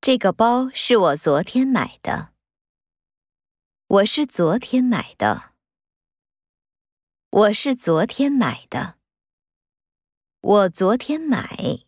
这个包是我昨天买的。我是昨天买的。我是昨天买的。我昨天买